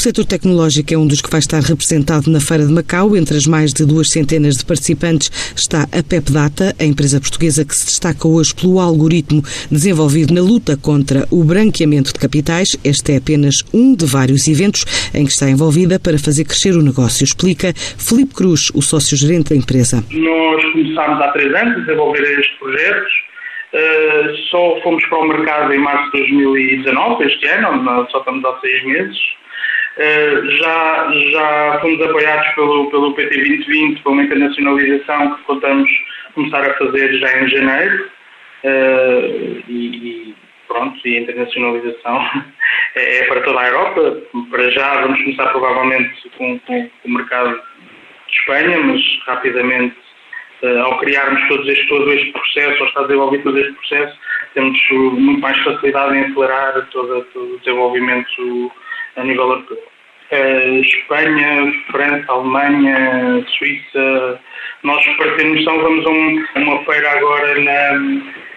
setor tecnológico é um dos que vai estar representado na Feira de Macau. Entre as mais de duas centenas de participantes está a PepData, a empresa portuguesa que se destaca hoje pelo algoritmo desenvolvido na luta contra o branqueamento de capitais. Este é apenas um de vários eventos em que está envolvida para fazer crescer o negócio, explica Filipe Cruz, o sócio-gerente da empresa. Nós começámos há três anos a desenvolver este projeto Uh, só fomos para o mercado em março de 2019, este ano, só estamos há seis meses. Uh, já, já fomos apoiados pelo, pelo PT 2020, pela internacionalização que contamos começar a fazer já em janeiro. Uh, e, e, pronto, e a internacionalização é, é, para toda a Europa. Para já vamos começar provavelmente com, com, com o mercado de Espanha, mas rapidamente uh, ao criarmos todos este, todo este processo, ao estar desenvolvido todo este processo, temos muito mais facilidade em acelerar todo, todo o desenvolvimento a nível europeu. Uh, Espanha, França, Alemanha, Suíça. Nós, para ter noção, vamos a, um, uma feira agora na,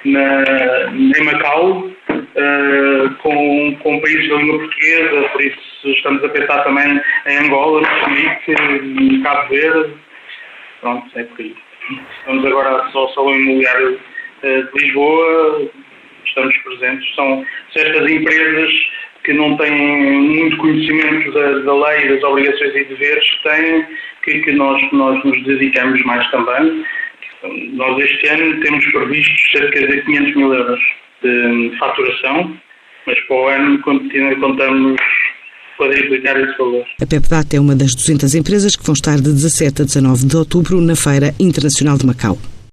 na, em Macau, uh, com, com países da língua portuguesa, por isso estamos a pensar também em Angola, Moçambique, Cabo Verde. Pronto, é por aí. Estamos agora só ao Salão Imobiliário eh, de Lisboa, estamos presentes. São certas empresas que não têm muito conhecimento da, da lei, das obrigações e deveres que têm, que, que nós, nós nos dedicamos mais também. Nós este ano temos previsto cerca de 500 mil euros de faturação, mas para o ano contamos quadriplicar esse valor. A PepData é uma das 200 empresas que vão estar de 17 a 19 de outubro na Feira Internacional de Macau.